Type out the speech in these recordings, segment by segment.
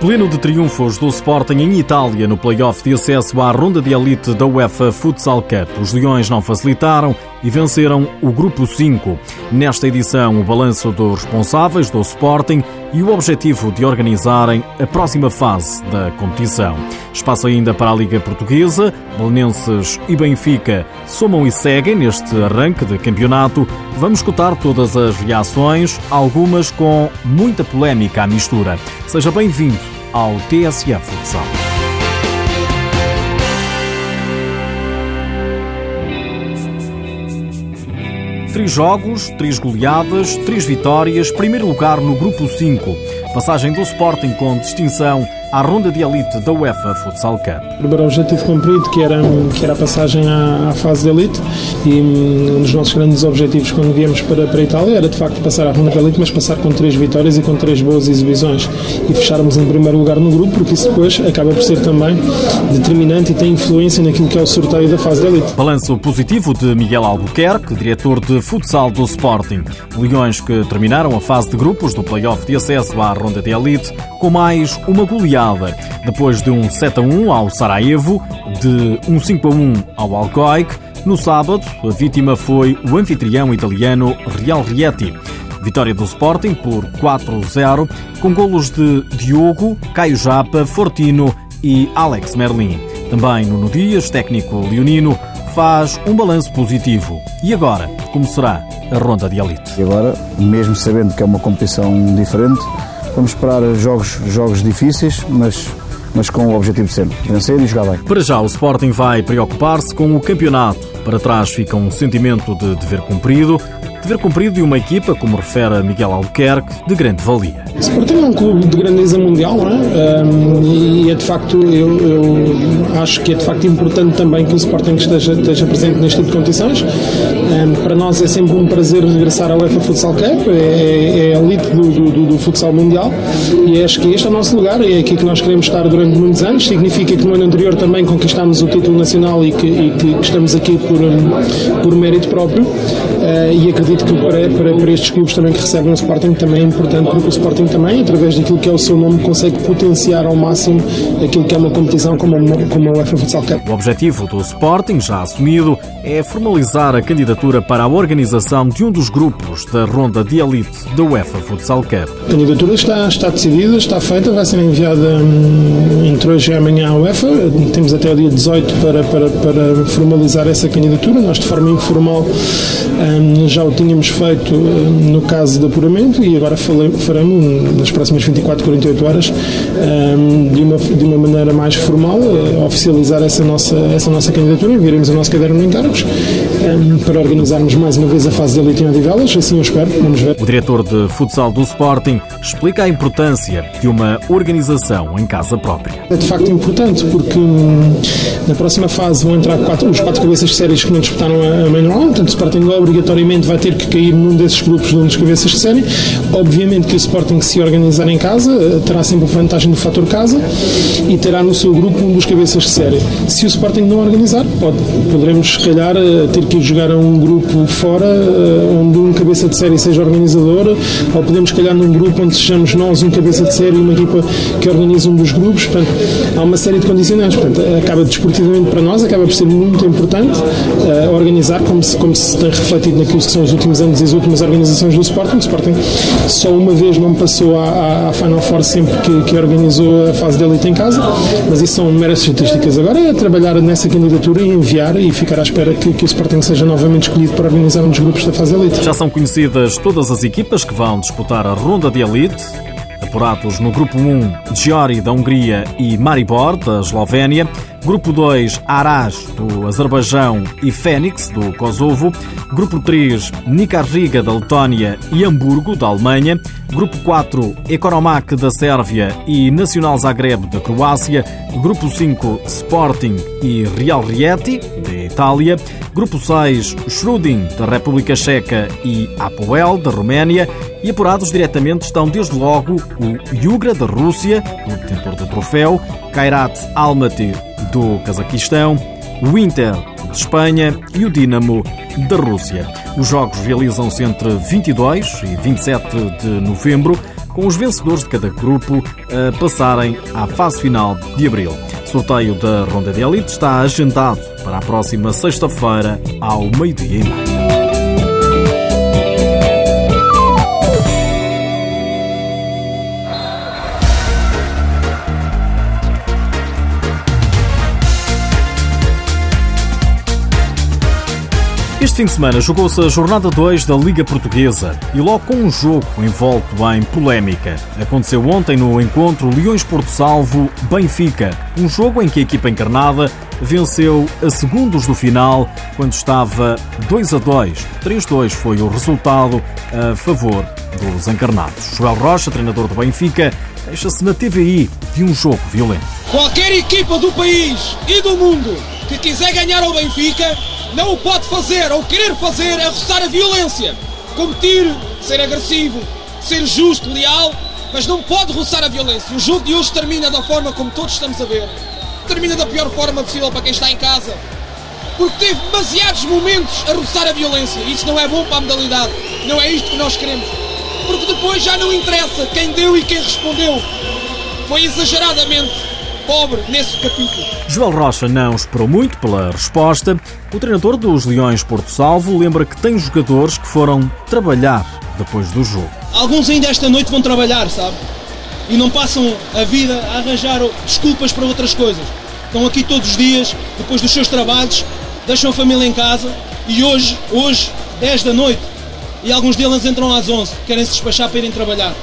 Pleno de triunfos do Sporting em Itália no play-off de acesso à ronda de elite da UEFA Futsal Cup. Os Leões não facilitaram e venceram o Grupo 5. Nesta edição, o balanço dos responsáveis do Sporting e o objetivo de organizarem a próxima fase da competição. Espaço ainda para a Liga Portuguesa. Belenenses e Benfica somam e seguem neste arranque de campeonato. Vamos escutar todas as reações, algumas com muita polémica à mistura. Seja bem-vindo ao TSF Futsal. Três jogos, três goleadas, três vitórias, primeiro lugar no grupo 5. Passagem do Sporting com distinção à ronda de elite da UEFA Futsal Cup. O primeiro objetivo cumprido, que era, que era a passagem à, à, fase de elite, e hum, um dos nossos grandes objetivos quando viemos para, para a Itália era de facto passar à ronda de elite, mas passar com três vitórias e com três boas exibições e fecharmos em primeiro lugar no grupo, porque isso depois acaba por ser também determinante e tem influência naquilo que é o sorteio da fase de elite. Balanço positivo de Miguel Albuquerque, diretor de futsal do Sporting. Leões que terminaram a fase de grupos do play-off de acesso à ronda de elite com mais uma goleada depois de um 7 a 1 ao Sarajevo, de um 5 a 1 ao Alcoic. No sábado, a vítima foi o anfitrião italiano Real Rieti. Vitória do Sporting por 4-0, com golos de Diogo, Caio Japa, Fortino e Alex Merlin. Também Nuno Dias, técnico leonino, faz um balanço positivo. E agora, como será a ronda de elite? E agora, mesmo sabendo que é uma competição diferente, Vamos esperar jogos, jogos difíceis, mas mas com o objetivo de sempre vencer e jogar bem. Para já, o Sporting vai preocupar-se com o campeonato. Para trás fica um sentimento de dever cumprido, dever cumprido de uma equipa, como refere Miguel Albuquerque, de grande valia. Sporting é um clube de grandeza mundial, é? E é de facto, eu, eu, acho que é de facto importante também que o Sporting esteja, esteja presente neste tipo de competições. Para nós é sempre um prazer regressar ao UEFA Futsal Cup, é, é a elite do, do, do, futsal mundial e acho que este é o nosso lugar, é aqui que nós queremos estar durante muitos anos. Significa que no ano anterior também conquistámos o título nacional e que, e que estamos aqui por, por mérito próprio. Uh, e acredito que para, para, para, estes clubes também que recebem o Sporting também é importante porque o Sporting também, através daquilo que é o seu nome, consegue potenciar ao máximo aquilo que é uma competição como como a UEFA Futsal Cup. O objetivo do Sporting, já assumido, é formalizar a candidatura para a organização de um dos grupos da ronda de elite da UEFA Futsal Cup. A candidatura está, está decidida, está feita, vai ser enviada hum, entre hoje e amanhã à UEFA. Temos até o dia 18 para, para, para formalizar essa candidatura. Nós, de forma informal, hum, já o tínhamos feito hum, no caso de apuramento e agora faremos nas próximas 24, 48 horas de uma, de uma maneira mais formal eh, oficializar essa nossa, essa nossa candidatura. Enviaremos o nosso caderno de encargos para organizarmos mais uma vez a fase de elite em Odivelas. Assim eu espero. Vamos ver. O diretor de futsal do Sporting explica a importância de uma organização em casa própria. É de facto importante porque hum, na próxima fase vão entrar quatro, os quatro cabeças de séries que não disputaram a, a main round, portanto o Sporting obrigatoriamente vai ter que cair num desses grupos de um dos cabeças de série. Obviamente que o Sporting se organizar em casa eh, terá sempre a vantagem do fator casa e terá no seu grupo um dos cabeças de série. Se o Sporting não organizar, pode, poderemos se calhar eh, ter que jogar a um grupo fora eh, onde um cabeça de série seja organizador ou podemos se calhar num grupo onde sejamos nós um cabeça de série e uma equipa que organiza um dos grupos. Portanto, há uma série de condicionantes. Portanto, acaba desportivamente para nós, acaba por ser muito importante uh, organizar, como se, como se tem refletido naquilo que são os últimos anos e as últimas organizações do Sporting. O Sporting só uma vez não passou à, à Final Four sempre que, que, organizou a fase de elite em casa, mas isso são meras estatísticas. Agora é trabalhar nessa candidatura e enviar e ficar à espera que, que o Sporting seja novamente escolhido para organizar um dos grupos da fase elite. Já são conhecidas todas as equipas que vão disputar a ronda de elite apurados no grupo 1, Giori da Hungria e Maribor da Eslovénia. Grupo 2, Aras do Azerbaijão e Fênix do Kosovo. Grupo 3, Riga da Letónia e Hamburgo da Alemanha. Grupo 4, Ekoromac da Sérvia e Nacional Zagreb da Croácia. Grupo 5, Sporting e Real Rieti da Itália. Grupo 6, Schrudin da República Checa e Apoel da Roménia. E apurados diretamente estão desde logo o Yugra da Rússia, o detentor do troféu, Kairat Almaty do Cazaquistão, o Inter de Espanha e o Dinamo da Rússia. Os jogos realizam-se entre 22 e 27 de novembro com os vencedores de cada grupo a passarem à fase final de abril. O sorteio da Ronda de Elite está agendado para a próxima sexta-feira, ao meio-dia e meio. Fim de semana jogou-se a jornada 2 da Liga Portuguesa e logo com um jogo envolto em polémica. Aconteceu ontem no encontro Leões Porto Salvo Benfica, um jogo em que a equipa encarnada venceu a segundos do final quando estava 2 a 2. 3-2 foi o resultado a favor dos encarnados. Joel Rocha, treinador do Benfica, queixa-se na TVI de um jogo violento. Qualquer equipa do país e do mundo que quiser ganhar ao Benfica não o pode fazer ou querer fazer é roçar a violência. Competir, ser agressivo, ser justo, leal, mas não pode roçar a violência. O jogo de hoje termina da forma como todos estamos a ver. Termina da pior forma possível para quem está em casa. Porque teve demasiados momentos a roçar a violência. Isso não é bom para a modalidade. Não é isto que nós queremos. Porque depois já não interessa quem deu e quem respondeu. Foi exageradamente pobre nesse capítulo. Joel Rocha não esperou muito pela resposta. O treinador dos Leões Porto Salvo lembra que tem jogadores que foram trabalhar depois do jogo. Alguns ainda esta noite vão trabalhar, sabe? E não passam a vida a arranjar desculpas para outras coisas. Estão aqui todos os dias, depois dos seus trabalhos, deixam a família em casa e hoje, hoje, 10 da noite, e alguns deles entram às 11, querem se despachar para irem trabalhar.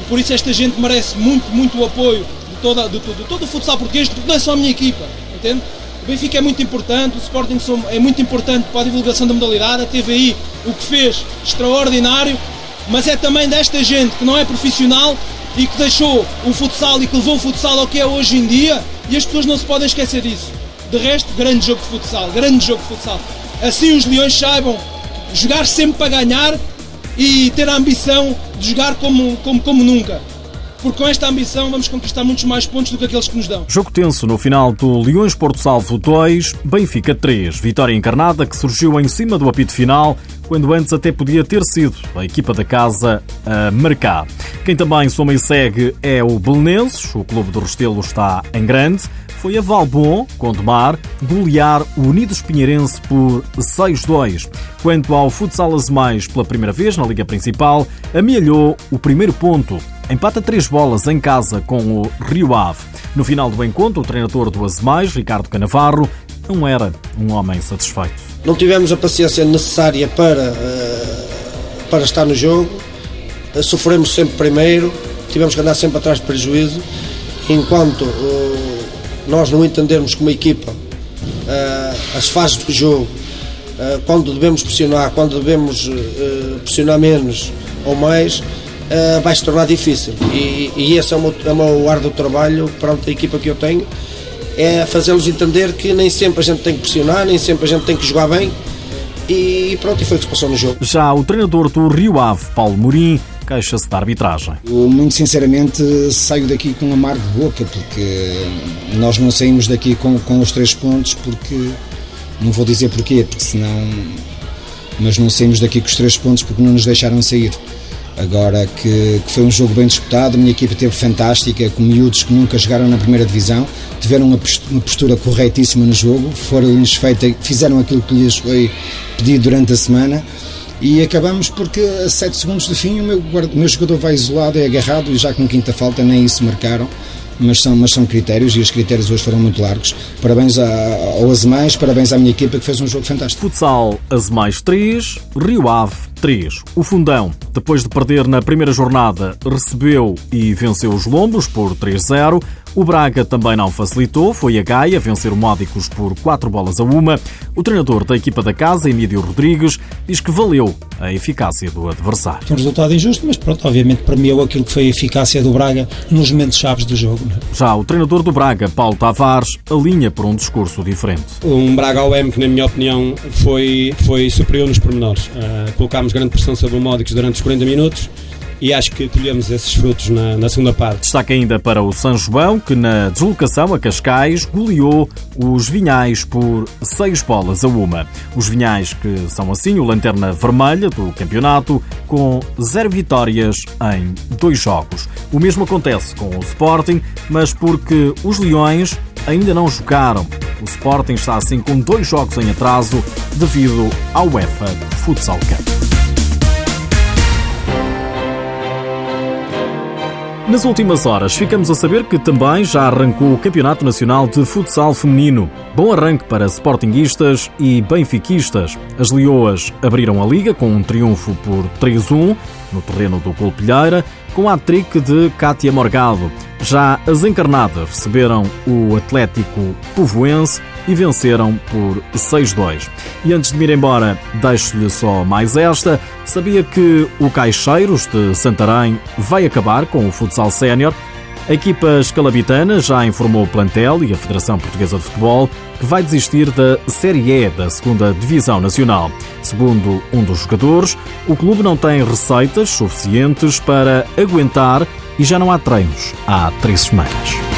E por isso esta gente merece muito, muito apoio toda, de, de, de todo o futsal português, porque não é só a minha equipa, entende? O Benfica é muito importante, o Sporting é muito importante para a divulgação da modalidade, a TVI o que fez extraordinário, mas é também desta gente que não é profissional e que deixou o futsal e que levou o futsal ao que é hoje em dia e as pessoas não se podem esquecer disso. De resto, grande jogo de futsal, grande jogo de futsal. Assim os Leões saibam jogar sempre para ganhar e ter a ambição de jogar como, como, como nunca porque com esta ambição vamos conquistar muitos mais pontos do que aqueles que nos dão. Jogo tenso no final do Leões Porto Salvo 2, Benfica 3. Vitória encarnada que surgiu em cima do apito final, quando antes até podia ter sido a equipa da casa a marcar. Quem também soma e segue é o Belenenses, o clube do Restelo está em grande. Foi a Valbon, com Domar, golear o Unidos Pinheirense por 6-2. Quanto ao Futsal Azemais pela primeira vez na Liga Principal, amealhou o primeiro ponto empata três bolas em casa com o Rio Ave. No final do encontro, o treinador do Azemais, Ricardo Canavarro, não era um homem satisfeito. Não tivemos a paciência necessária para, uh, para estar no jogo, uh, sofremos sempre primeiro, tivemos que andar sempre atrás de prejuízo, enquanto uh, nós não entendermos como equipa as fases do jogo, quando devemos pressionar, quando devemos pressionar menos ou mais, uh, vai se tornar difícil. E, e esse é o, meu, é o meu árduo trabalho para a equipa que eu tenho, é fazê-los entender que nem sempre a gente tem que pressionar, nem sempre a gente tem que jogar bem. E pronto, e foi o que se passou no jogo. Já o treinador do Rio Ave, Paulo Morim, queixa-se da arbitragem. Eu, muito sinceramente, saio daqui com um amargo de boca, porque nós não saímos daqui com, com os três pontos, porque. Não vou dizer porquê, porque senão. Mas não saímos daqui com os três pontos porque não nos deixaram sair. Agora que, que, foi um jogo bem disputado, a minha equipa teve fantástica, com miúdos que nunca jogaram na primeira divisão, tiveram uma postura corretíssima no jogo, foram-lhes feita, fizeram aquilo que lhes foi pedido durante a semana e acabamos porque a 7 segundos do fim o meu, o meu jogador vai isolado, é agarrado e já com quinta falta nem isso marcaram mas são, mas são critérios e os critérios hoje foram muito largos. Parabéns ao Azemais, parabéns à minha equipa que fez um jogo fantástico. Futsal Azemais 3, Rio Ave 3. O Fundão, depois de perder na primeira jornada, recebeu e venceu os Lombos por 3-0. O Braga também não facilitou, foi a Gaia vencer o Módicos por 4 bolas a uma. O treinador da equipa da casa, Emílio Rodrigues, diz que valeu a eficácia do adversário. Um resultado injusto, mas pronto, obviamente premiou aquilo que foi a eficácia do Braga nos momentos chaves do jogo. É? Já o treinador do Braga, Paulo Tavares, alinha por um discurso diferente. Um Braga ao M que, na minha opinião, foi, foi superior nos pormenores. Uh, colocámos grande pressão sobre o Módicos durante os 40 minutos e acho que colhemos esses frutos na, na segunda parte. Destaque ainda para o São João, que na deslocação a Cascais goleou os Vinhais por seis bolas a uma. Os Vinhais que são assim o lanterna vermelha do campeonato, com zero vitórias em dois jogos. O mesmo acontece com o Sporting, mas porque os Leões ainda não jogaram. O Sporting está assim com dois jogos em atraso devido ao UEFA Futsal Cup. Nas últimas horas, ficamos a saber que também já arrancou o Campeonato Nacional de Futsal Feminino. Bom arranque para sportinguistas e benfiquistas. As Leoas abriram a liga com um triunfo por 3-1 no terreno do Colpilheira, com a trick de Cátia Morgado. Já as encarnadas receberam o Atlético Povoense e venceram por 6-2. E antes de me ir embora, deixo-lhe só mais esta. Sabia que o Caixeiros de Santarém vai acabar com o futsal sénior? A equipa escalabitana já informou o plantel e a Federação Portuguesa de Futebol que vai desistir da Série E da segunda Divisão Nacional. Segundo um dos jogadores, o clube não tem receitas suficientes para aguentar e já não há treinos há três semanas.